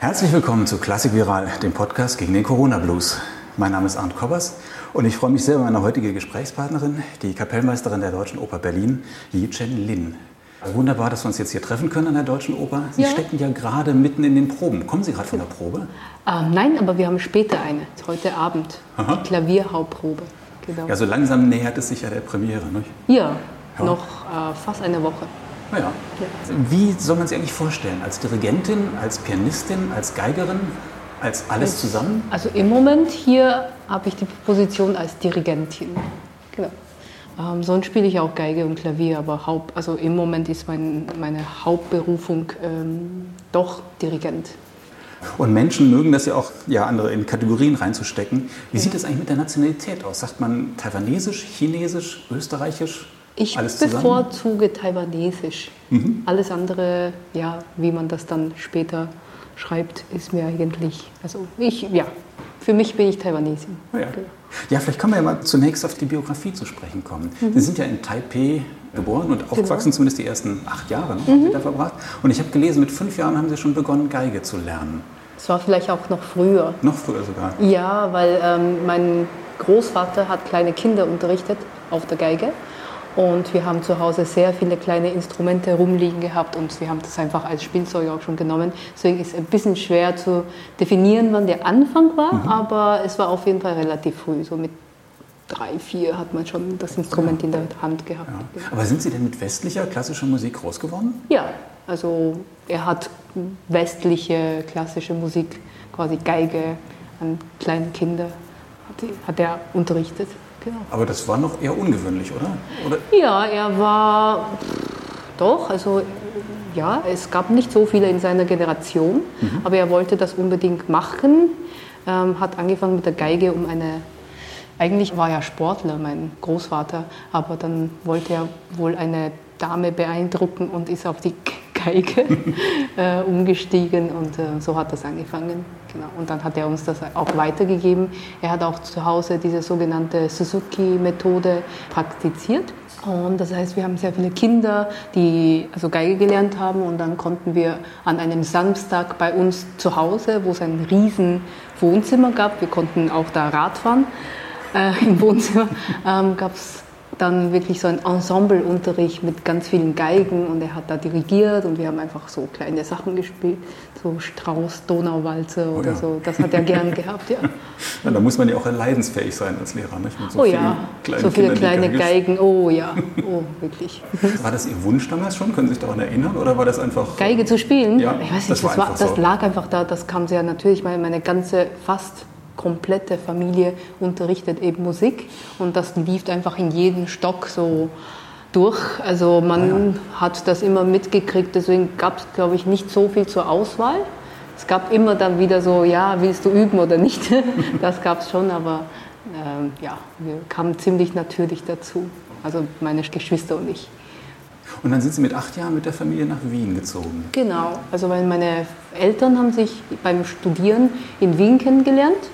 Herzlich willkommen zu Klassik Viral, dem Podcast gegen den Corona Blues. Mein Name ist Arndt Kobbers und ich freue mich sehr über meine heutige Gesprächspartnerin, die Kapellmeisterin der Deutschen Oper Berlin, Yi Chen Lin. Wunderbar, dass wir uns jetzt hier treffen können an der Deutschen Oper. Sie ja. stecken ja gerade mitten in den Proben. Kommen Sie gerade von der Probe? Ähm, nein, aber wir haben später eine, heute Abend, Aha. die Klavierhauptprobe. Genau. Ja, so langsam nähert es sich ja der Premiere, nicht? Ja, ja. noch äh, fast eine Woche. Ja. ja. Wie soll man sich eigentlich vorstellen? Als Dirigentin, als Pianistin, als Geigerin, als alles zusammen? Also im Moment hier habe ich die Position als Dirigentin. Genau. Ähm, sonst spiele ich auch Geige und Klavier, aber Haupt, also im Moment ist mein, meine Hauptberufung ähm, doch Dirigent. Und Menschen mögen das ja auch, ja, andere in Kategorien reinzustecken. Wie sieht es eigentlich mit der Nationalität aus? Sagt man taiwanesisch, chinesisch, österreichisch? Ich bevorzuge taiwanesisch. Mhm. Alles andere, ja, wie man das dann später schreibt, ist mir eigentlich, also ich, ja, für mich bin ich Taiwanesin. Oh ja. Genau. ja, vielleicht können wir ja mal zunächst auf die Biografie zu sprechen kommen. Mhm. Sie sind ja in Taipei geboren und aufgewachsen, genau. zumindest die ersten acht Jahre ne, mhm. da verbracht. Und ich habe gelesen, mit fünf Jahren haben Sie schon begonnen, Geige zu lernen. Es war vielleicht auch noch früher. Noch früher sogar? Ja, weil ähm, mein Großvater hat kleine Kinder unterrichtet auf der Geige. Und wir haben zu Hause sehr viele kleine Instrumente rumliegen gehabt und wir haben das einfach als Spielzeug auch schon genommen. Deswegen ist es ein bisschen schwer zu definieren, wann der Anfang war, mhm. aber es war auf jeden Fall relativ früh. So mit drei, vier hat man schon das Instrument in der Hand gehabt. Ja. Aber sind Sie denn mit westlicher klassischer Musik groß geworden? Ja, also er hat westliche klassische Musik, quasi Geige an kleine Kinder, hat, hat er unterrichtet. Genau. Aber das war noch eher ungewöhnlich, oder? oder? Ja, er war doch, also ja, es gab nicht so viele in seiner Generation, mhm. aber er wollte das unbedingt machen, ähm, hat angefangen mit der Geige, um eine eigentlich war er Sportler, mein Großvater, aber dann wollte er wohl eine Dame beeindrucken und ist auf die Geige äh, umgestiegen und äh, so hat das angefangen. Genau. Und dann hat er uns das auch weitergegeben. Er hat auch zu Hause diese sogenannte Suzuki-Methode praktiziert. Und das heißt, wir haben sehr viele Kinder, die also Geige gelernt haben und dann konnten wir an einem Samstag bei uns zu Hause, wo es ein riesen Wohnzimmer gab, wir konnten auch da Radfahren äh, im Wohnzimmer, ähm, gab es dann wirklich so ein Ensembleunterricht mit ganz vielen Geigen und er hat da dirigiert und wir haben einfach so kleine Sachen gespielt, so Strauß, Donauwalze oder oh ja. so. Das hat er gern gehabt, ja. ja. Da muss man ja auch leidensfähig sein als Lehrer, nicht? So oh ja, so viele kleine Geigen, oh ja, oh wirklich. War das Ihr Wunsch damals schon? Können Sie sich daran erinnern oder war das einfach... Geige zu spielen? Ja, ich weiß nicht, das, das, war, das lag einfach da, das kam sehr natürlich, meine, meine ganze, fast komplette Familie unterrichtet eben Musik und das lief einfach in jeden Stock so durch. Also man ja. hat das immer mitgekriegt, deswegen gab es, glaube ich, nicht so viel zur Auswahl. Es gab immer dann wieder so, ja, willst du üben oder nicht? Das gab es schon, aber ähm, ja, wir kamen ziemlich natürlich dazu. Also meine Geschwister und ich. Und dann sind Sie mit acht Jahren mit der Familie nach Wien gezogen. Genau, also weil meine Eltern haben sich beim Studieren in Wien kennengelernt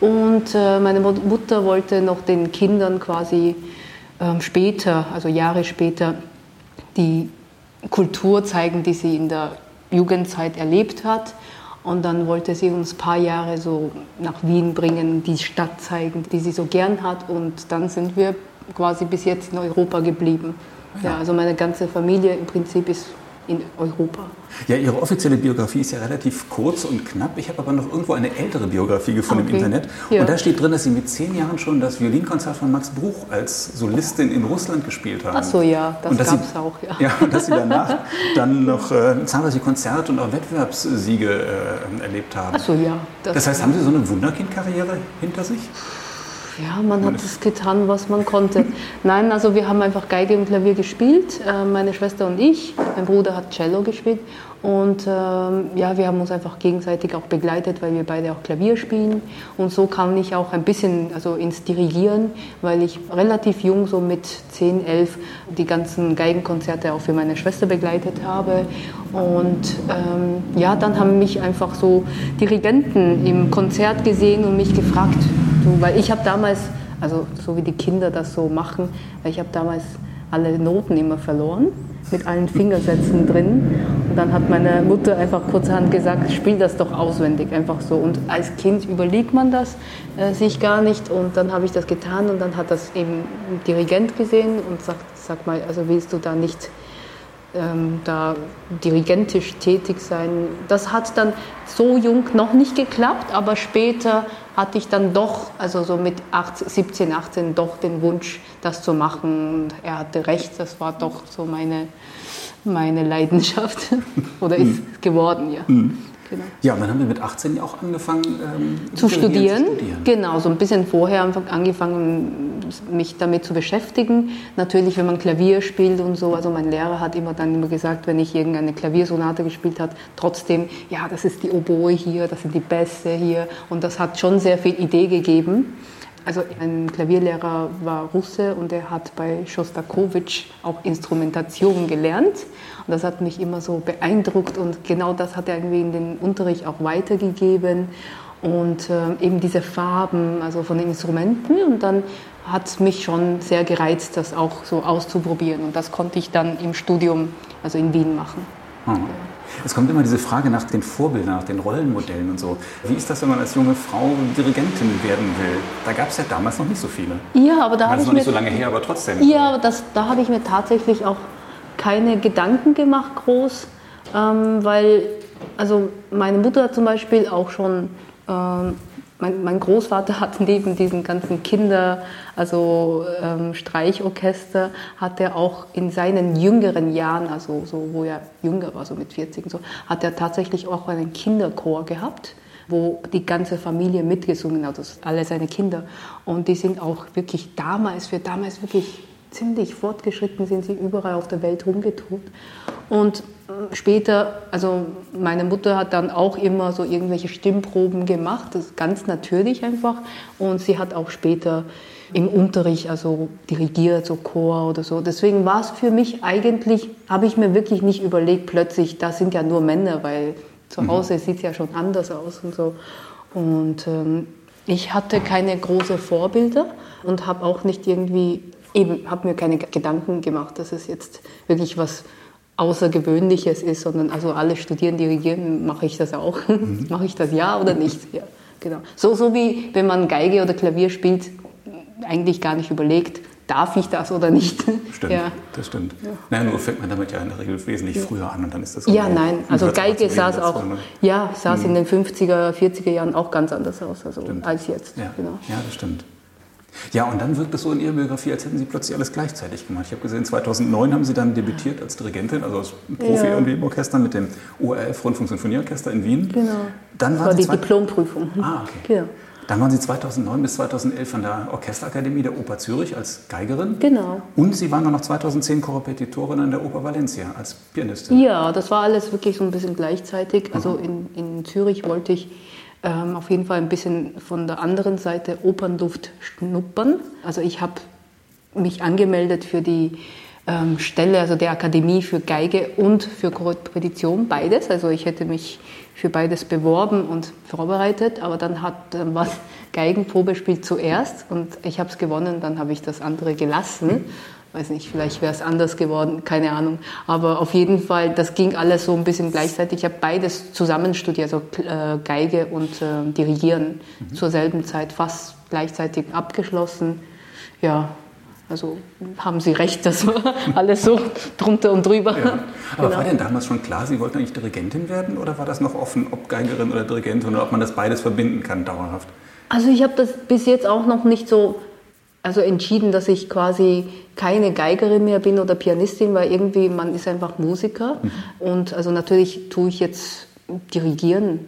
und äh, meine Mutter wollte noch den Kindern quasi ähm, später, also Jahre später, die Kultur zeigen, die sie in der Jugendzeit erlebt hat. Und dann wollte sie uns ein paar Jahre so nach Wien bringen, die Stadt zeigen, die sie so gern hat. Und dann sind wir quasi bis jetzt in Europa geblieben. Ja, also meine ganze Familie im Prinzip ist in Europa. Ja, Ihre offizielle Biografie ist ja relativ kurz und knapp. Ich habe aber noch irgendwo eine ältere Biografie gefunden okay. im Internet. Ja. Und da steht drin, dass Sie mit zehn Jahren schon das Violinkonzert von Max Bruch als Solistin in Russland gespielt haben. Ach so, ja, das gab es auch. Ja. ja, und dass Sie danach dann noch äh, zahlreiche Konzerte und auch Wettbewerbssiege äh, erlebt haben. Ach so, ja. Das, das heißt, haben Sie so eine Wunderkind-Karriere hinter sich? Ja, man hat das getan, was man konnte. Nein, also wir haben einfach Geige und Klavier gespielt, äh, meine Schwester und ich. Mein Bruder hat Cello gespielt und ähm, ja, wir haben uns einfach gegenseitig auch begleitet, weil wir beide auch Klavier spielen. Und so kam ich auch ein bisschen also ins Dirigieren, weil ich relativ jung, so mit 10, 11, die ganzen Geigenkonzerte auch für meine Schwester begleitet habe. Und ähm, ja, dann haben mich einfach so Dirigenten im Konzert gesehen und mich gefragt, du, weil ich habe damals, also so wie die Kinder das so machen, ich habe damals alle Noten immer verloren. mit allen Fingersätzen drin. Und dann hat meine Mutter einfach kurzerhand gesagt, spiel das doch auswendig, einfach so. Und als Kind überlegt man das äh, sich gar nicht. Und dann habe ich das getan und dann hat das eben ein Dirigent gesehen und sagt, sag mal, also willst du da nicht ähm, da dirigentisch tätig sein. Das hat dann so jung noch nicht geklappt, aber später hatte ich dann doch, also so mit 18, 17, 18, doch den Wunsch, das zu machen. Und er hatte recht, das war doch so meine, meine Leidenschaft oder ist mhm. geworden, ja. Genau. Ja, und dann haben wir mit 18 ja auch angefangen ähm, zu, studieren. zu, studieren. Genau, so ein bisschen vorher angefangen, mich damit zu beschäftigen. Natürlich, wenn man Klavier spielt und so. Also mein Lehrer hat immer dann immer gesagt, wenn ich irgendeine Klaviersonate gespielt habe, trotzdem, ja, das ist die Oboe hier, das sind die Bässe hier. Und das hat schon sehr viel Idee gegeben. Also ein Klavierlehrer war Russe und er hat bei Schostakowitsch auch Instrumentation gelernt. Und das hat mich immer so beeindruckt und genau das hat er irgendwie in den Unterricht auch weitergegeben. Und äh, eben diese Farben, also von den Instrumenten. Und dann hat es mich schon sehr gereizt, das auch so auszuprobieren. Und das konnte ich dann im Studium, also in Wien machen. Mhm. Es kommt immer diese Frage nach den Vorbildern, nach den Rollenmodellen und so. Wie ist das, wenn man als junge Frau Dirigentin werden will? Da gab es ja damals noch nicht so viele. Ja, aber da habe ich noch nicht so lange her, aber trotzdem. Ja, aber das, da habe ich mir tatsächlich auch keine Gedanken gemacht groß, ähm, weil also meine Mutter zum Beispiel auch schon ähm, mein, mein, Großvater hat neben diesen ganzen Kinder, also ähm, Streichorchester, hat er auch in seinen jüngeren Jahren, also so, wo er jünger war, so mit 40 und so, hat er tatsächlich auch einen Kinderchor gehabt, wo die ganze Familie mitgesungen hat, also alle seine Kinder. Und die sind auch wirklich damals, für damals wirklich ziemlich fortgeschritten sind sie überall auf der Welt rumgetobt. Und später, also meine Mutter hat dann auch immer so irgendwelche Stimmproben gemacht, das ist ganz natürlich einfach. Und sie hat auch später im Unterricht, also dirigiert, so Chor oder so. Deswegen war es für mich eigentlich, habe ich mir wirklich nicht überlegt, plötzlich, da sind ja nur Männer, weil zu mhm. Hause mhm. sieht es ja schon anders aus und so. Und ähm, ich hatte keine großen Vorbilder und habe auch nicht irgendwie, eben, habe mir keine Gedanken gemacht, dass es jetzt wirklich was Außergewöhnliches ist, sondern also alle studieren, dirigieren, mache ich das auch. Mhm. mache ich das ja oder nicht? Ja, genau. So, so wie wenn man Geige oder Klavier spielt, eigentlich gar nicht überlegt, darf ich das oder nicht. Stimmt, ja. das stimmt. Ja. Naja, nur fängt man damit ja in der Regel wesentlich ja. früher an und dann ist das Ja, nein, also Geige saß auch, ne? ja, saß mhm. in den 50er, 40er Jahren auch ganz anders aus also als jetzt. Ja. Genau. ja, das stimmt. Ja, und dann wirkt es so in Ihrer Biografie, als hätten Sie plötzlich alles gleichzeitig gemacht. Ich habe gesehen, 2009 haben Sie dann debütiert als Dirigentin, also als Profi ja. irgendwie im Orchester mit dem ORF Rundfunksinfonieorchester in Wien. Genau. Dann war die Diplomprüfung. Ah, okay. Ja. Dann waren Sie 2009 bis 2011 an der Orchesterakademie der Oper Zürich als Geigerin. Genau. Und Sie waren dann noch 2010 Korrepetitorin an der Oper Valencia als Pianistin. Ja, das war alles wirklich so ein bisschen gleichzeitig. Also in, in Zürich wollte ich ähm, auf jeden Fall ein bisschen von der anderen Seite Opernluft schnuppern. Also ich habe mich angemeldet für die ähm, Stelle, also der Akademie für Geige und für Korrepetition, beides. Also ich hätte mich für beides beworben und vorbereitet, aber dann hat dann war Geigenprobespiel zuerst und ich habe es gewonnen, dann habe ich das andere gelassen weiß nicht, vielleicht wäre es anders geworden, keine Ahnung. Aber auf jeden Fall, das ging alles so ein bisschen gleichzeitig. Ich habe beides zusammen studiert, also äh, Geige und äh, Dirigieren mhm. zur selben Zeit, fast gleichzeitig abgeschlossen. Ja, also haben Sie recht, das war alles so drunter und drüber. Ja. Aber genau. war denn damals schon klar, Sie wollten eigentlich Dirigentin werden oder war das noch offen, ob Geigerin oder Dirigentin oder ob man das beides verbinden kann dauerhaft? Also ich habe das bis jetzt auch noch nicht so also entschieden, dass ich quasi keine Geigerin mehr bin oder Pianistin, weil irgendwie man ist einfach Musiker. Mhm. Und also natürlich tue ich jetzt dirigieren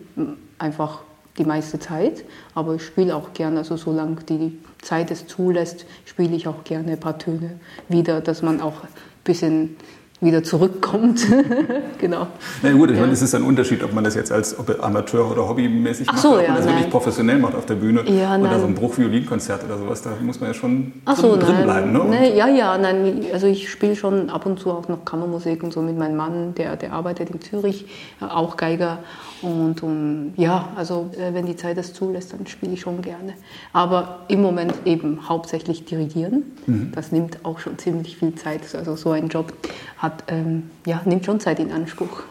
einfach die meiste Zeit, aber ich spiele auch gerne, also solange die Zeit es zulässt, spiele ich auch gerne ein paar Töne wieder, dass man auch ein bisschen wieder zurückkommt. genau. Na gut, ich ja. meine, es ist ein Unterschied, ob man das jetzt als Amateur oder hobbymäßig macht, so, oder ob man das nein. wirklich professionell macht auf der Bühne. Ja, oder so ein Bruchviolinkonzert oder sowas, da muss man ja schon so, drin nein. bleiben. Ne? Nee, ja, ja, nein, also ich spiele schon ab und zu auch noch Kammermusik und so mit meinem Mann, der, der arbeitet in Zürich, auch Geiger. Und, und ja, also äh, wenn die Zeit das zulässt, dann spiele ich schon gerne. Aber im Moment eben hauptsächlich dirigieren. Mhm. Das nimmt auch schon ziemlich viel Zeit. Also so ein Job hat hat, ähm, ja, nimmt schon Zeit in Anspruch.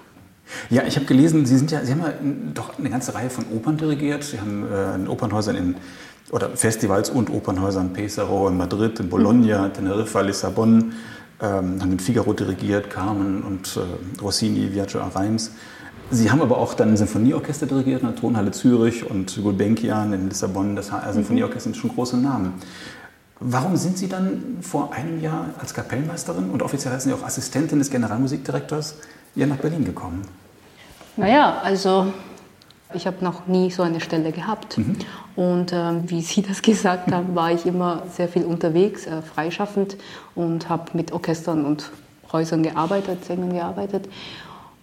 Ja, ich habe gelesen, Sie, sind ja, Sie haben ja doch eine ganze Reihe von Opern dirigiert. Sie haben äh, in Opernhäusern in oder Festivals und Opernhäusern Pesaro in Madrid, in Bologna, mhm. Teneriffa, Lissabon, ähm, haben in Figaro dirigiert, Carmen und äh, Rossini, Viaggio a Reims. Sie haben aber auch dann ein Sinfonieorchester dirigiert in der Tonhalle Zürich und Gulbenkian in Lissabon. Das HR Sinfonieorchester sind schon große Namen. Warum sind Sie dann vor einem Jahr als Kapellmeisterin und offiziell heißen Sie auch Assistentin des Generalmusikdirektors hier nach Berlin gekommen? Naja, also ich habe noch nie so eine Stelle gehabt. Mhm. Und ähm, wie Sie das gesagt haben, war ich immer sehr viel unterwegs, äh, freischaffend und habe mit Orchestern und Häusern gearbeitet, Sängern gearbeitet.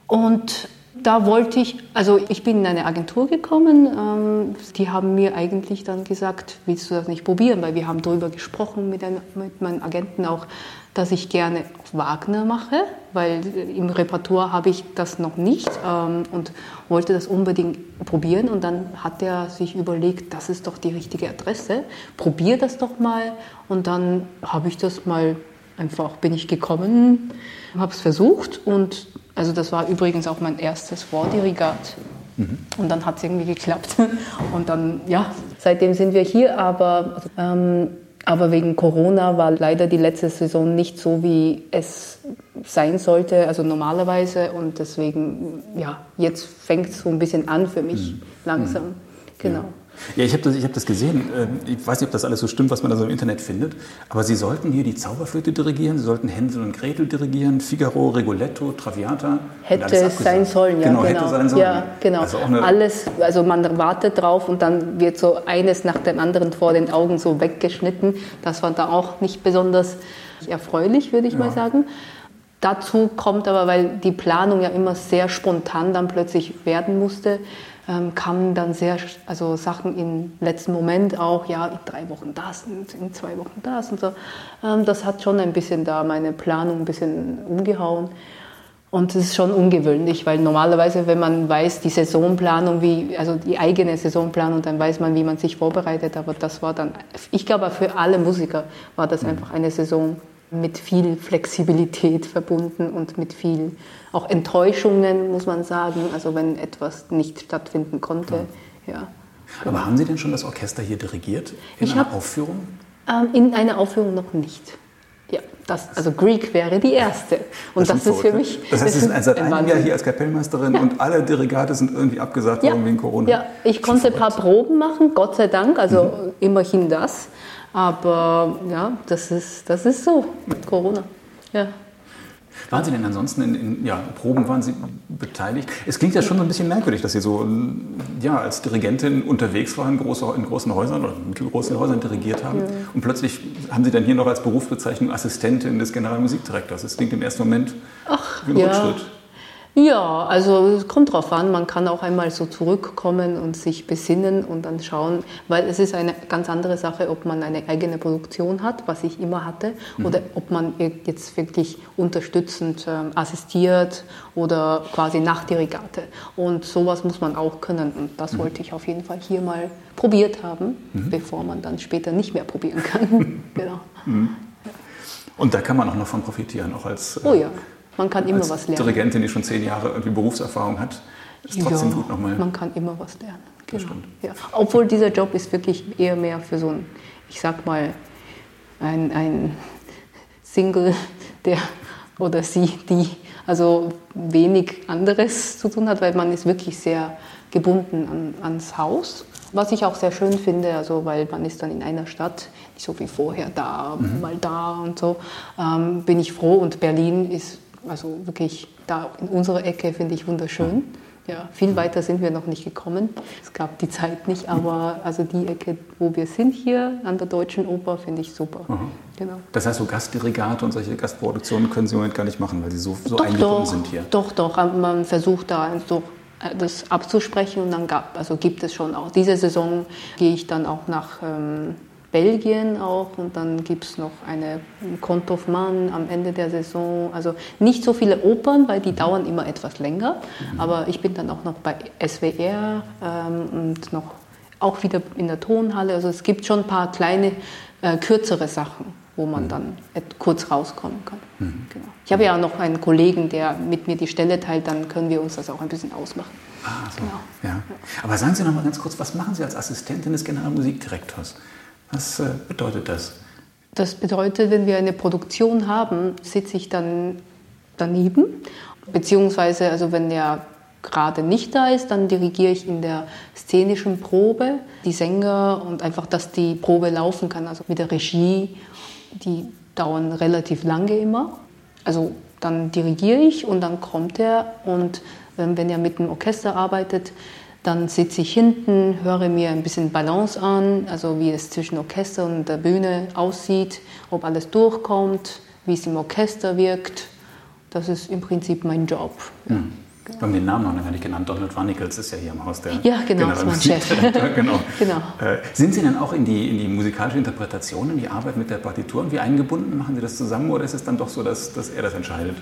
Und da wollte ich, also ich bin in eine Agentur gekommen, ähm, die haben mir eigentlich dann gesagt, willst du das nicht probieren, weil wir haben darüber gesprochen mit, ein, mit meinen Agenten auch, dass ich gerne Wagner mache, weil im Repertoire habe ich das noch nicht ähm, und wollte das unbedingt probieren. Und dann hat er sich überlegt, das ist doch die richtige Adresse, probier das doch mal. Und dann habe ich das mal einfach, bin ich gekommen, habe es versucht und also das war übrigens auch mein erstes Vordirigat. Mhm. Und dann hat es irgendwie geklappt. Und dann, ja, seitdem sind wir hier. Aber, ähm, aber wegen Corona war leider die letzte Saison nicht so, wie es sein sollte, also normalerweise. Und deswegen, ja, jetzt fängt es so ein bisschen an für mich mhm. langsam. Mhm. Genau. Ja. Ja, ich habe das, hab das gesehen. Ähm, ich weiß nicht, ob das alles so stimmt, was man da so im Internet findet. Aber Sie sollten hier die Zauberflöte dirigieren, Sie sollten Hänsel und Gretel dirigieren, Figaro, Rigoletto, Traviata. Hätte es sein sollen, ja. Genau, genau. hätte sein sollen. Ja, genau. Also alles, also man wartet drauf und dann wird so eines nach dem anderen vor den Augen so weggeschnitten. Das war da auch nicht besonders erfreulich, würde ich ja. mal sagen. Dazu kommt aber, weil die Planung ja immer sehr spontan dann plötzlich werden musste, ähm, kamen dann sehr, also Sachen im letzten Moment auch, ja, in drei Wochen das, in zwei Wochen das und so. Ähm, das hat schon ein bisschen da meine Planung ein bisschen umgehauen. Und das ist schon ungewöhnlich, weil normalerweise, wenn man weiß, die Saisonplanung, wie, also die eigene Saisonplanung, dann weiß man, wie man sich vorbereitet. Aber das war dann, ich glaube, für alle Musiker war das mhm. einfach eine Saison mit viel Flexibilität verbunden und mit viel auch Enttäuschungen, muss man sagen. Also wenn etwas nicht stattfinden konnte. Ja. ja. Aber haben Sie denn schon das Orchester hier dirigiert in ich einer hab, Aufführung? Ähm, in einer Aufführung noch nicht. Ja, das, also Greek wäre die erste. Und das, das ist für mich. Das heißt, Sie sind seit einem Jahr hier als Kapellmeisterin ja. und alle Dirigate sind irgendwie abgesagt worden wegen Corona. Ja, ich konnte ein paar Proben machen, Gott sei Dank, also mhm. immerhin das. Aber ja, das ist, das ist so mit Corona. Ja. Waren Sie denn ansonsten in, in ja, Proben waren Sie beteiligt? Es klingt ja schon so ein bisschen merkwürdig, dass Sie so ja, als Dirigentin unterwegs waren, in, große, in großen Häusern oder mittelgroßen Häusern dirigiert haben. Ja. Und plötzlich haben Sie dann hier noch als Berufsbezeichnung Assistentin des Generalmusikdirektors. Das klingt im ersten Moment Ach, wie ein ja. Rückschritt. Ja, also es kommt drauf an. Man kann auch einmal so zurückkommen und sich besinnen und dann schauen, weil es ist eine ganz andere Sache, ob man eine eigene Produktion hat, was ich immer hatte, mhm. oder ob man jetzt wirklich unterstützend äh, assistiert oder quasi Nachdirigate. Und sowas muss man auch können und das mhm. wollte ich auf jeden Fall hier mal probiert haben, mhm. bevor man dann später nicht mehr probieren kann. genau. Mhm. Und da kann man auch noch von profitieren, auch als. Äh, oh ja man kann immer was lernen. Dirigentin, die schon zehn Jahre irgendwie Berufserfahrung hat, ist trotzdem ja, gut nochmal. Man kann immer was lernen. Genau. Ja. Obwohl dieser Job ist wirklich eher mehr für so ein, ich sag mal, ein, ein Single, der oder sie, die also wenig anderes zu tun hat, weil man ist wirklich sehr gebunden an, ans Haus. Was ich auch sehr schön finde, also weil man ist dann in einer Stadt, nicht so wie vorher da, mhm. mal da und so, ähm, bin ich froh. Und Berlin ist also wirklich da in unserer Ecke finde ich wunderschön. Ja, viel weiter sind wir noch nicht gekommen. Es gab die Zeit nicht, aber also die Ecke, wo wir sind hier an der Deutschen Oper, finde ich super. Genau. Das heißt, so Gastdirigate und solche Gastproduktionen können Sie im Moment gar nicht machen, weil Sie so, so doch, eingebunden doch, sind hier. Doch, doch. Man versucht da so äh, das abzusprechen und dann gab, also gibt es schon auch. Diese Saison gehe ich dann auch nach ähm, Belgien auch und dann gibt es noch eine Conte of Man am Ende der Saison. Also nicht so viele Opern, weil die dauern immer etwas länger. Mhm. Aber ich bin dann auch noch bei SWR ähm, und noch auch wieder in der Tonhalle. Also es gibt schon ein paar kleine, äh, kürzere Sachen. wo man dann kurz rauskommen kann. Mhm. Genau. Ich habe ja noch einen Kollegen, der mit mir die Stelle teilt, dann können wir uns das auch ein bisschen ausmachen. Ah, so. genau. ja. Aber sagen Sie noch mal ganz kurz, was machen Sie als Assistentin des Generalmusikdirektors? Was äh, bedeutet das? Das bedeutet, wenn wir eine Produktion haben, sitze ich dann daneben, beziehungsweise also wenn der gerade nicht da ist, dann dirigiere ich in der szenischen Probe die Sänger und einfach, dass die Probe laufen kann. Also mit der Regie, die dauern relativ lange immer. Also dann dirigiere ich und dann kommt er und ähm, wenn er mit dem Orchester arbeitet, dann sitze ich hinten, höre mir ein bisschen Balance an, also wie es zwischen Orchester und der Bühne aussieht, ob alles durchkommt, wie es im Orchester wirkt. Das ist im Prinzip mein Job. Ja. Mhm. Wir haben den Namen noch gar nicht genannt. Donald Wanikels ist ja hier im Haus der Ja, genau, ist mein Chef. genau. genau. Äh, sind Sie denn auch in die, in die musikalische Interpretation, in die Arbeit mit der Partitur irgendwie eingebunden? Machen Sie das zusammen oder ist es dann doch so, dass, dass er das entscheidet?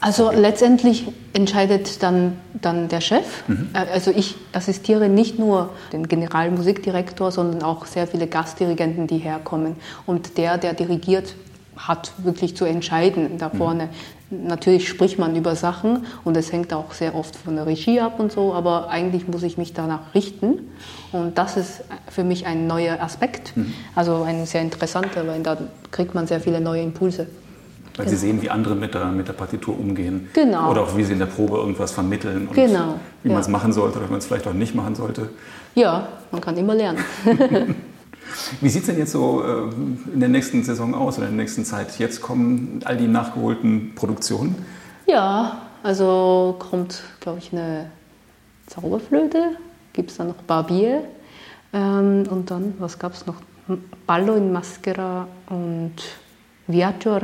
Also letztendlich entscheidet dann, dann der Chef. Mhm. Äh, also ich assistiere nicht nur den Generalmusikdirektor, sondern auch sehr viele Gastdirigenten, die herkommen. Und der, der dirigiert, hat wirklich zu entscheiden da mhm. vorne. Mhm. Natürlich spricht man über Sachen und es hängt auch sehr oft von der Regie ab und so, aber eigentlich muss ich mich danach richten. Und das ist für mich ein neuer Aspekt, mhm. also ein sehr interessanter, weil da kriegt man sehr viele neue Impulse. Weil genau. sie sehen, wie andere mit der, mit der Partitur umgehen. Genau. Oder auch wie sie in der Probe irgendwas vermitteln und genau. wie man es machen sollte oder wie man es vielleicht auch nicht machen sollte. Ja, man kann immer lernen. Wie sieht es denn jetzt so äh, in der nächsten Saison aus oder in der nächsten Zeit? Jetzt kommen all die nachgeholten Produktionen? Ja, also kommt, glaube ich, eine Zauberflöte, gibt es dann noch Barbier ähm, und dann, was gab es noch? Ballo in Maschera und Viaggio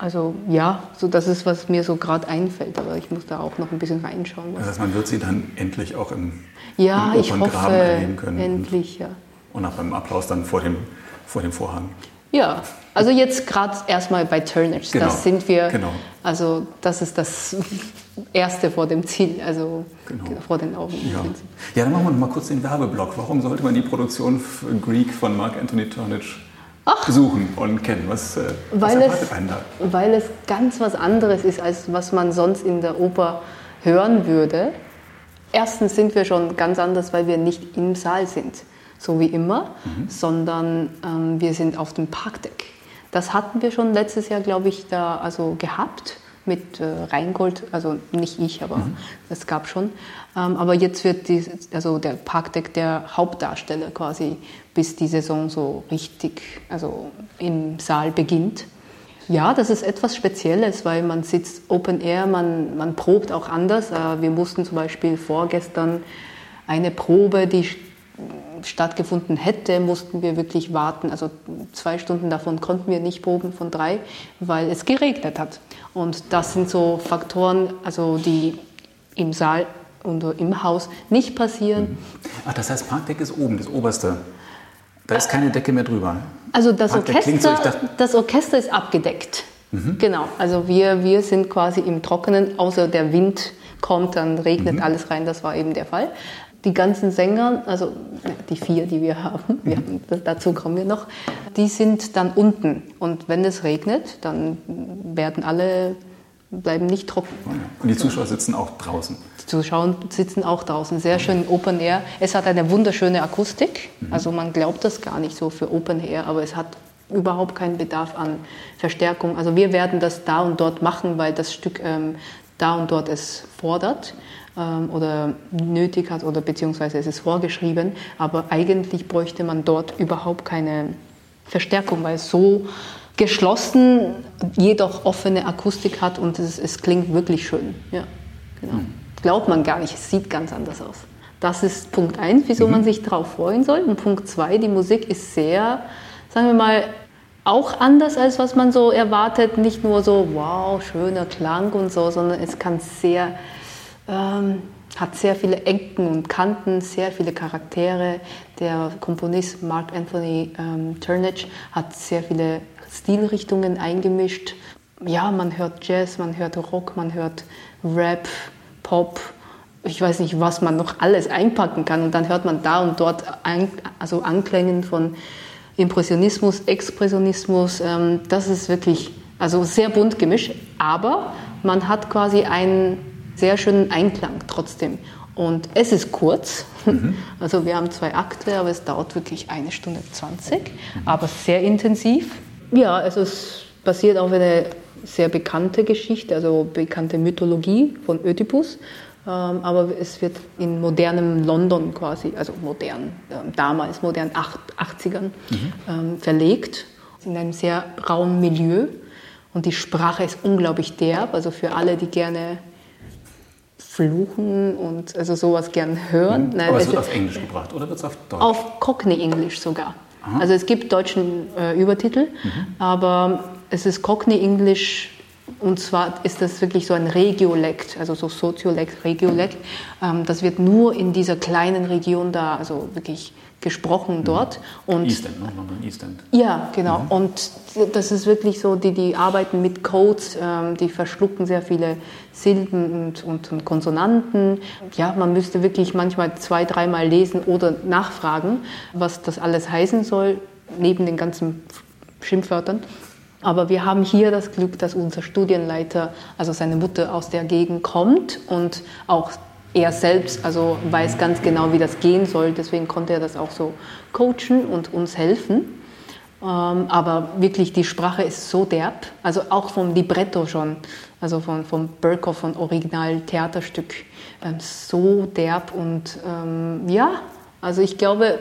also ja, so das ist, was mir so gerade einfällt, aber ich muss da auch noch ein bisschen reinschauen. Das heißt, man wird sie dann endlich auch im, ja, im ich hoffe, erleben können. Endlich, ja. Und auch beim Applaus dann vor dem, vor dem Vorhang. Ja, also jetzt gerade erstmal bei Turnage. Genau, das sind wir, genau. also das ist das Erste vor dem Ziel, also genau. vor den Augen. Ja. ja, dann machen wir noch mal kurz den Werbeblock. Warum sollte man die Produktion Greek von Mark Anthony Turnage Ach, suchen und kennen? Was, äh, weil was erwartet es, einen da? Weil es ganz was anderes ist, als was man sonst in der Oper hören würde. Erstens sind wir schon ganz anders, weil wir nicht im Saal sind so wie immer, mhm. sondern ähm, wir sind auf dem Parkdeck. Das hatten wir schon letztes Jahr, glaube ich, da also gehabt mit äh, Rheingold, also nicht ich, aber mhm. es gab schon. Ähm, aber jetzt wird die, also der Parkdeck der Hauptdarsteller quasi, bis die Saison so richtig, also im Saal beginnt. Ja, das ist etwas Spezielles, weil man sitzt Open Air, man, man probt auch anders. Äh, wir mussten zum Beispiel vorgestern eine Probe, die stattgefunden hätte, mussten wir wirklich warten. Also zwei Stunden davon konnten wir nicht proben von drei, weil es geregnet hat. Und das sind so Faktoren, also die im Saal und im Haus nicht passieren. Ach, das heißt, Parkdeck ist oben, das oberste. Da ist keine Decke mehr drüber. Also das, Orchester, so, das Orchester ist abgedeckt. Mhm. Genau, also wir, wir sind quasi im Trockenen, außer der Wind kommt, dann regnet mhm. alles rein, das war eben der Fall die ganzen Sänger, also die vier, die wir haben, wir haben dazu kommen wir noch, die sind dann unten. Und wenn es regnet, dann werden alle bleiben nicht trocken. Und die Zuschauer sitzen auch draußen? Die Zuschauer sitzen auch draußen. Sehr schön Open Air. Es hat eine wunderschöne Akustik. Mhm. Also man glaubt das gar nicht so für Open Air, aber es hat überhaupt keinen Bedarf an Verstärkung. Also wir werden das da und dort machen, weil das Stück ähm, da und dort es fordert oder nötig hat oder beziehungsweise es ist vorgeschrieben, aber eigentlich bräuchte man dort überhaupt keine Verstärkung, weil es so geschlossen, jedoch offene Akustik hat und es, es klingt wirklich schön. Ja, genau. Mhm. Glaubt man gar nicht, es sieht ganz anders aus. Das ist Punkt 1, wieso mhm. man sich darauf freuen soll. Und Punkt 2, die Musik ist sehr, sagen wir mal, auch anders, als was man so erwartet. Nicht nur so, wow, schöner Klang und so, sondern es kann sehr ähm, hat sehr viele Ecken und Kanten, sehr viele Charaktere. Der Komponist Mark Anthony ähm, Turnage hat sehr viele Stilrichtungen eingemischt. Ja, man hört Jazz, man hört Rock, man hört Rap, Pop. Ich weiß nicht, was man noch alles einpacken kann. Und dann hört man da und dort ein, also Anklängen von Impressionismus, Expressionismus. Ähm, das ist wirklich also sehr bunt gemischt, aber man hat quasi einen sehr schönen Einklang trotzdem. Und es ist kurz, mhm. also wir haben zwei Akte, aber es dauert wirklich eine Stunde 20, aber sehr intensiv. Ja, also es basiert auf eine sehr bekannte Geschichte, also bekannte Mythologie von Ödipus. Ähm, aber es wird in modernem London quasi, also modern, ähm, damals modern 80ern, mhm. Ähm, verlegt, in einem sehr rauen Milieu. Und die Sprache ist unglaublich derb, also für alle, die gerne fluchen und also sowas gern hören. Mhm. Nein, Aber es wird auf Englisch gebracht oder wird es auf Deutsch? Auf Cockney English sogar. Aha. Also es gibt deutschen äh, Übertitel, mhm. aber es ist Cockney English und zwar ist das wirklich so ein Regiolekt, also so Soziolekt, Regiolekt. Ähm, das wird nur in dieser kleinen Region da, also wirklich gesprochen mhm. dort. Und East End, ne? London East End. Ja, genau. Mhm. Und das ist wirklich so, die, die arbeiten mit Codes, ähm, die verschlucken sehr viele Silben und, und, und, Konsonanten. Ja, man müsste wirklich manchmal zwei, dreimal lesen oder nachfragen, was das alles heißen soll, neben den ganzen Schimpfwörtern. Aber wir haben hier das Glück, dass unser Studienleiter, also seine Mutter aus der Gegend kommt und auch er selbst also weiß ganz genau, wie das gehen soll. Deswegen konnte er das auch so coachen und uns helfen. Ähm, aber wirklich, die Sprache ist so derb, also auch vom Libretto schon, also von, vom Berkow, von Original-Theaterstück, ähm, so derb und ähm, ja, also ich glaube,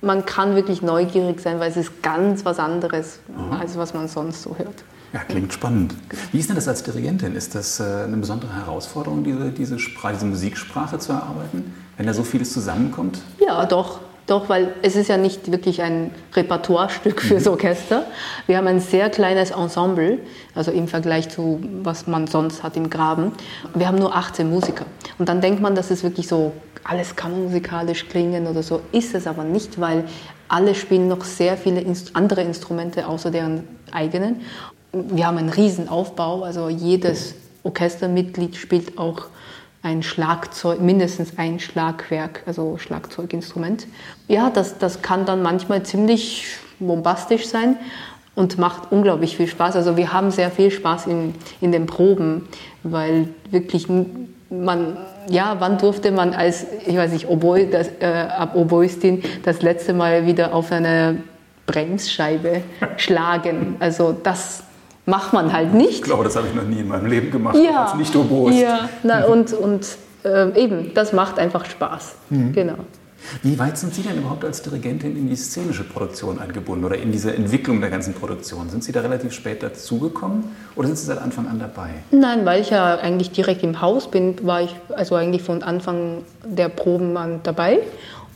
man kann wirklich neugierig sein, weil es ist ganz was anderes, mhm. als was man sonst so hört. Ja, klingt spannend. Wie ist denn das als Dirigentin? Ist das äh, eine besondere Herausforderung, diese, diese, Sprache, diese Musiksprache zu erarbeiten, wenn da so vieles zusammenkommt? Ja, doch. Doch, weil es ist ja nicht wirklich ein Repertoirestück fürs mhm. Orchester. Wir haben ein sehr kleines Ensemble, also im Vergleich zu was man sonst hat im Graben. Wir haben nur 18 Musiker. Und dann denkt man, dass es wirklich so alles kann musikalisch klingen oder so. Ist es aber nicht, weil alle spielen noch sehr viele andere Instrumente außer deren eigenen wir haben einen Riesenaufbau, also jedes Orchestermitglied spielt auch ein Schlagzeug, mindestens ein Schlagwerk, also Schlagzeuginstrument. Ja, das, das kann dann manchmal ziemlich bombastisch sein und macht unglaublich viel Spaß. Also wir haben sehr viel Spaß in, in den Proben, weil wirklich man, ja, wann durfte man als, ich weiß nicht, Oboe, das, äh, Oboistin das letzte Mal wieder auf eine Bremsscheibe schlagen? Also das, macht man halt nicht. Ich glaube, das habe ich noch nie in meinem Leben gemacht, ja, als Nicht-Oboist. Ja, na, und, und äh, eben, das macht einfach Spaß. Mhm. Genau. Wie weit sind Sie denn überhaupt als Dirigentin in die szenische Produktion eingebunden oder in diese Entwicklung der ganzen Produktion? Sind Sie da relativ spät dazugekommen oder sind Sie seit Anfang an dabei? Nein, weil ich ja eigentlich direkt im Haus bin, war ich also eigentlich von Anfang der Proben an dabei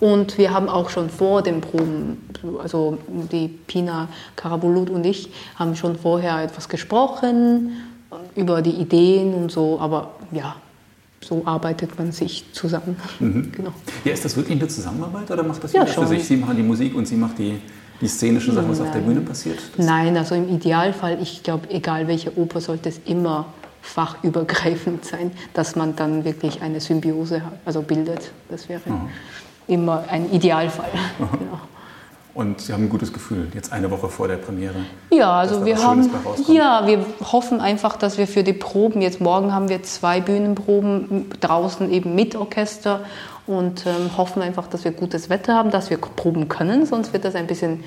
und wir haben auch schon vor den Proben, also die Pina Karabulut und ich, haben schon vorher etwas gesprochen über die Ideen und so, aber ja, so arbeitet man sich zusammen. Mhm. Genau. Ja, ist das wirklich eine Zusammenarbeit oder macht das ja, jeder für sich? Sie machen die Musik und sie macht die, die szenischen Sachen, was Nein. auf der Bühne passiert? Das Nein, also im Idealfall, ich glaube, egal welche Oper, sollte es immer fachübergreifend sein, dass man dann wirklich eine Symbiose also bildet. Das wäre. Mhm immer ein Idealfall. Genau. Und Sie haben ein gutes Gefühl, jetzt eine Woche vor der Premiere. Ja, also wir haben, ja, wir hoffen einfach, dass wir für die Proben, jetzt morgen haben wir zwei Bühnenproben draußen eben mit Orchester und ähm, hoffen einfach, dass wir gutes Wetter haben, dass wir proben können, sonst wird das ein bisschen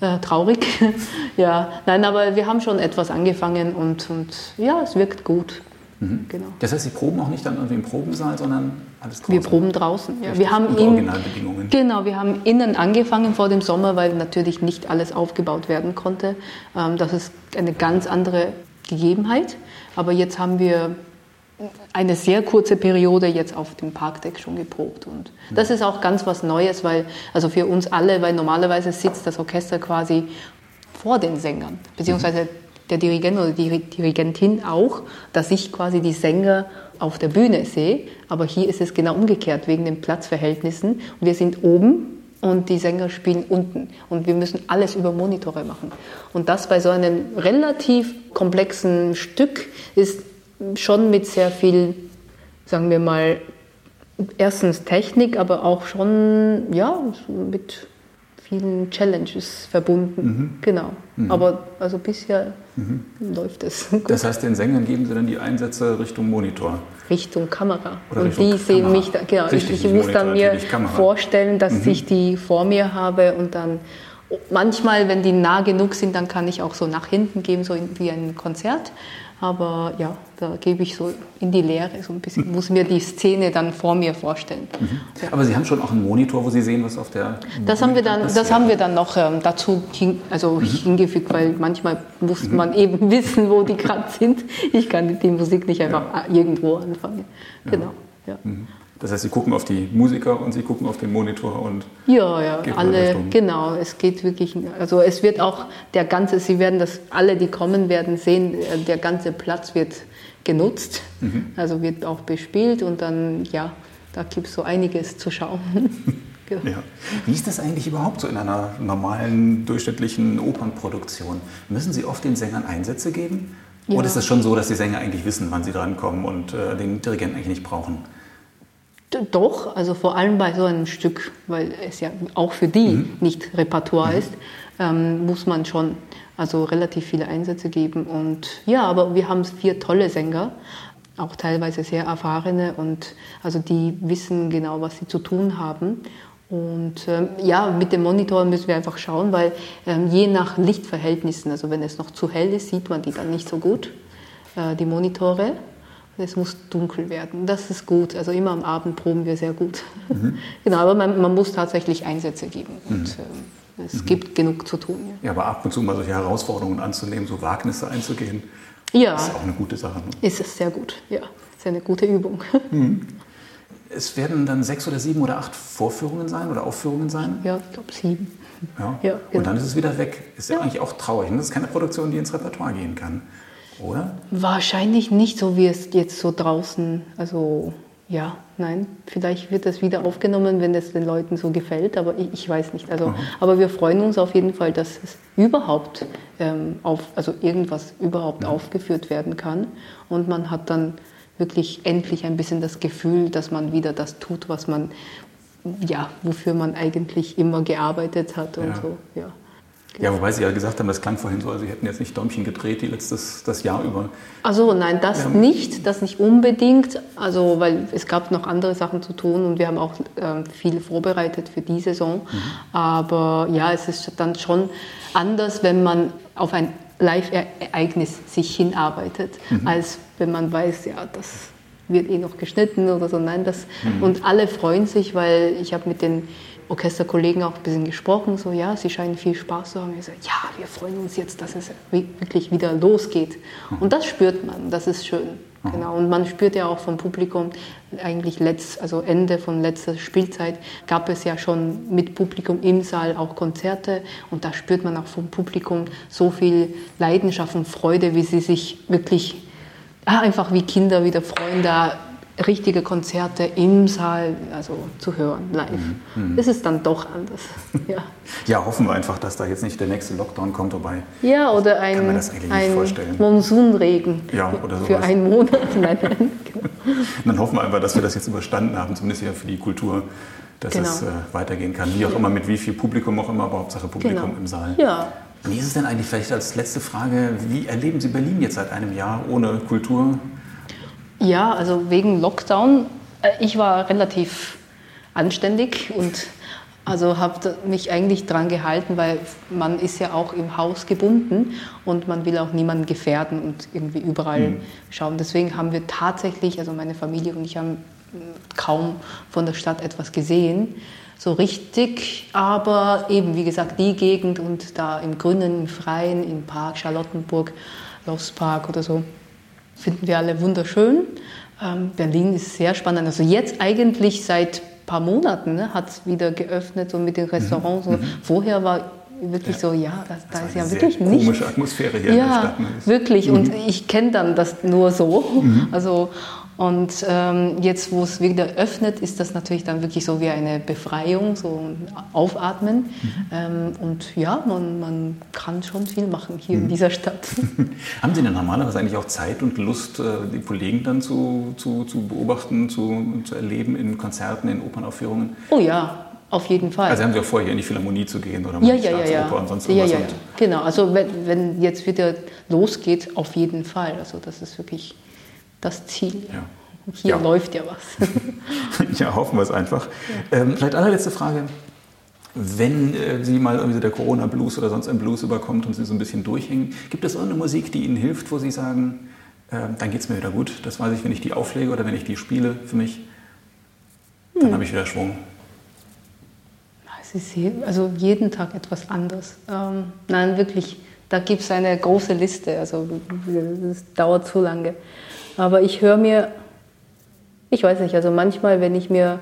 äh, traurig. ja, nein, aber wir haben schon etwas angefangen und, und ja, es wirkt gut. Mhm. Genau. Das heißt, Sie proben auch nicht dann irgendwie im Probensaal, sondern alles draußen? Wir proben draußen. Ja. Wir haben in, Originalbedingungen. Genau, wir haben innen angefangen vor dem Sommer, weil natürlich nicht alles aufgebaut werden konnte. Ähm, das ist eine ganz andere Gegebenheit. Aber jetzt haben wir eine sehr kurze Periode jetzt auf dem Parkdeck schon geprobt. Und das ist auch ganz was Neues, weil, also für uns alle, weil normalerweise sitzt das Orchester quasi vor den Sängern, beziehungsweise der Dirigent oder die Dirigentin auch, dass ich quasi die Sänger auf der Bühne sehe. Aber hier ist es genau umgekehrt wegen den Platzverhältnissen. wir sind oben und die Sänger spielen unten. Und wir müssen alles über Monitore machen. Und das bei so einem relativ komplexen Stück ist schon mit sehr viel, sagen wir mal, erstens Technik, aber auch schon ja, mit vielen Challenges verbunden. Mhm. Genau. Mhm. Aber also bisher mhm. läuft es. Gut. Das heißt, den Sängern geben Sie dann die Einsätze Richtung Monitor? Richtung Kamera. Oder und Richtung die sehen mich, da, genau, Richtig, ich, ich muss dann mir vorstellen, dass mhm. ich die vor mir habe und dann manchmal, wenn die nah genug sind, dann kann ich auch so nach hinten gehen, so wie ein Konzert. Aber ja, da gebe ich so in die Leere so ein bisschen, muss mir die Szene dann vor mir vorstellen. Mhm. Ja. Aber Sie haben schon auch einen Monitor, wo Sie sehen, was auf der. Das haben wir dann, das haben wir dann noch ähm, dazu hin, also mhm. hingefügt, weil manchmal muss mhm. man eben wissen, wo die gerade sind. Ich kann die Musik nicht einfach ja. irgendwo anfangen. Genau. Ja. Das heißt, Sie gucken auf die Musiker und Sie gucken auf den Monitor und ja, ja, alle genau. Es geht wirklich, also es wird auch der ganze, Sie werden das, alle, die kommen, werden sehen, der ganze Platz wird genutzt, mhm. also wird auch bespielt und dann ja, da gibt es so einiges zu schauen. ja. Ja. Wie ist das eigentlich überhaupt so in einer normalen durchschnittlichen Opernproduktion? Müssen Sie oft den Sängern Einsätze geben? Ja. Oder ist es schon so, dass die Sänger eigentlich wissen, wann sie drankommen und äh, den Dirigenten eigentlich nicht brauchen? Doch, also vor allem bei so einem Stück, weil es ja auch für die mhm. nicht Repertoire mhm. ist, ähm, muss man schon also relativ viele Einsätze geben. Und ja, aber wir haben vier tolle Sänger, auch teilweise sehr erfahrene und also die wissen genau, was sie zu tun haben. Und ähm, ja, mit dem Monitor müssen wir einfach schauen, weil ähm, je nach Lichtverhältnissen, also wenn es noch zu hell ist, sieht man die dann nicht so gut, äh, die Monitore. Es muss dunkel werden. Das ist gut. Also immer am Abend proben wir sehr gut. Mhm. genau, aber man, man, muss tatsächlich Einsätze geben. Und, mhm. äh, es mhm. gibt genug zu tun. Ja. ja. aber ab und zu mal solche Herausforderungen anzunehmen, so Wagnisse einzugehen, ja. ist auch eine gute Sache. Ne? Ist es sehr gut, ja. Ist eine gute Übung. Mhm. Es werden dann sechs oder sieben oder acht Vorführungen sein oder Aufführungen sein? Ja, ich glaube sieben. Ja. ja genau. Und dann ist es wieder weg. Ist ja, ja eigentlich auch traurig. Das ist keine Produktion, die ins Repertoire gehen kann oder? Wahrscheinlich nicht so, wie es jetzt so draußen, also ja, nein, vielleicht wird das wieder aufgenommen, wenn es den Leuten so gefällt, aber ich, ich weiß nicht. Also, aber wir freuen uns auf jeden Fall, dass es überhaupt ähm, auf, also irgendwas überhaupt ja. aufgeführt werden kann und man hat dann wirklich endlich ein bisschen das Gefühl, dass man wieder das tut, was man ja, wofür man eigentlich immer gearbeitet hat und ja. so, ja. Ja, wobei Sie ja gesagt haben, das klang vorhin so, also Sie hätten jetzt nicht Däumchen gedreht die letztes das Jahr über. Also nein, das ja. nicht, das nicht unbedingt. Also weil es gab noch andere Sachen zu tun und wir haben auch äh, viel vorbereitet für die Saison. Mhm. Aber ja, es ist dann schon anders, wenn man auf ein Live-Ereignis sich hinarbeitet, mhm. als wenn man weiß, ja, das wird eh noch geschnitten oder so. Nein, das mhm. und alle freuen sich, weil ich habe mit den Orchesterkollegen auch ein bisschen gesprochen, so ja, sie scheinen viel Spaß zu haben. Ich so, ja, wir freuen uns jetzt, dass es wirklich wieder losgeht. Mhm. Und das spürt man, das ist schön. Mhm. Genau. Und man spürt ja auch vom Publikum, eigentlich letzt, also Ende von letzter Spielzeit gab es ja schon mit Publikum im Saal auch Konzerte und da spürt man auch vom Publikum so viel Leidenschaft und Freude, wie sie sich wirklich ah, einfach wie Kinder wieder freuen, da richtige Konzerte im Saal also zu hören, live. Mhm. Das ist dann doch anders. Ja. ja, hoffen wir einfach, dass da jetzt nicht der nächste Lockdown kommt, wobei. Ja, oder ein, ein Monsunregen ja, oder für einen Monat. Nein, nein. Genau. Dann hoffen wir einfach, dass wir das jetzt überstanden haben, zumindest ja für die Kultur, dass genau. es äh, weitergehen kann. Wie auch immer, mit wie viel Publikum auch immer, aber Hauptsache Publikum genau. im Saal. Ja. Wie ist es denn eigentlich vielleicht als letzte Frage, wie erleben Sie Berlin jetzt seit einem Jahr ohne Kultur? Ja, also wegen Lockdown. Äh, ich war relativ anständig und also habe mich eigentlich dran gehalten, weil man ist ja auch im Haus gebunden und man will auch niemanden gefährden und irgendwie überall mhm. schauen. Deswegen haben wir tatsächlich, also meine Familie und ich haben kaum von der Stadt etwas gesehen, so richtig. Aber eben, wie gesagt, die Gegend und da im Grünen, im Freien, im Park, Charlottenburg, Lostpark oder so, finden wir alle wunderschön. Ähm, Berlin ist sehr spannend. Also jetzt eigentlich seit ein paar Monaten ne, hat es wieder geöffnet so mit den Restaurants. Mhm. Vorher war wirklich ja. so, ja, das, da ist ja wirklich nichts. Komische Atmosphäre hier ja, in der Stadt. Ne? Wirklich. Mhm. Und ich kenne dann das nur so. Mhm. Also und ähm, jetzt, wo es wieder öffnet, ist das natürlich dann wirklich so wie eine Befreiung, so ein Aufatmen. Mhm. Ähm, und ja, man, man kann schon viel machen hier mhm. in dieser Stadt. Haben Sie denn normalerweise eigentlich auch Zeit und Lust, äh, die Kollegen dann zu, zu, zu beobachten, zu, zu erleben in Konzerten, in Opernaufführungen? Oh ja, auf jeden Fall. Also haben Sie auch vor, hier in die Philharmonie zu gehen oder ja, ja, ja, ja. und sonst ja, irgendwas? ja, ja. Genau, also wenn, wenn jetzt wieder losgeht, auf jeden Fall. Also das ist wirklich das Ziel. Ja. Hier Ja. läuft ja was. Ja, hoffen wir es einfach. Ähm, vielleicht allerletzte Frage. Wenn äh, Sie mal irgendwie so der Corona-Blues oder sonst ein Blues überkommt und Sie so ein bisschen durchhängen, gibt es irgendeine Musik, die Ihnen hilft, wo Sie sagen, äh, dann geht es mir wieder gut? Das weiß ich, wenn ich die auflege oder wenn ich die spiele für mich, dann Hm. habe ich wieder Schwung. Es ist je- also jeden Tag etwas anders. Ähm, nein, wirklich, da gibt es eine große Liste. Also das dauert zu lange. Aber ich höre mir, ich weiß nicht, also manchmal, wenn ich mir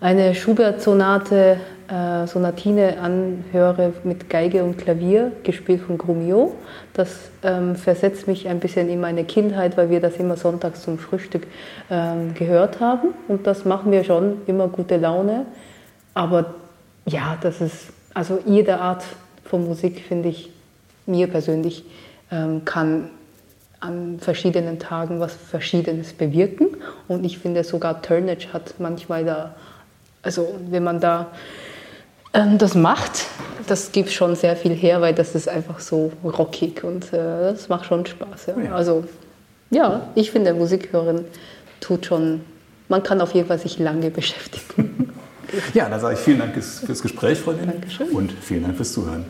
eine Schubert-Sonate, äh, Sonatine anhöre mit Geige und Klavier, gespielt von Grumio, das ähm, versetzt mich ein bisschen in meine Kindheit, weil wir das immer sonntags zum Frühstück ähm, gehört haben. Und das macht mir schon immer gute Laune. Aber ja, das ist, also jede Art von Musik, finde ich, mir persönlich, ähm, kann an verschiedenen Tagen was Verschiedenes bewirken. Und ich finde sogar Turnage hat manchmal da, also wenn man da ähm, das macht, das gibt schon sehr viel her, weil das ist einfach so rockig und äh, das macht schon Spaß. Ja. Ja. Also ja, ich finde Musik hören tut schon, man kann auf jeden Fall sich lange beschäftigen. Ja, dann sage ich vielen Dank fürs, Gespräch, Freundin. Dankeschön. Und vielen Dank fürs Zuhören.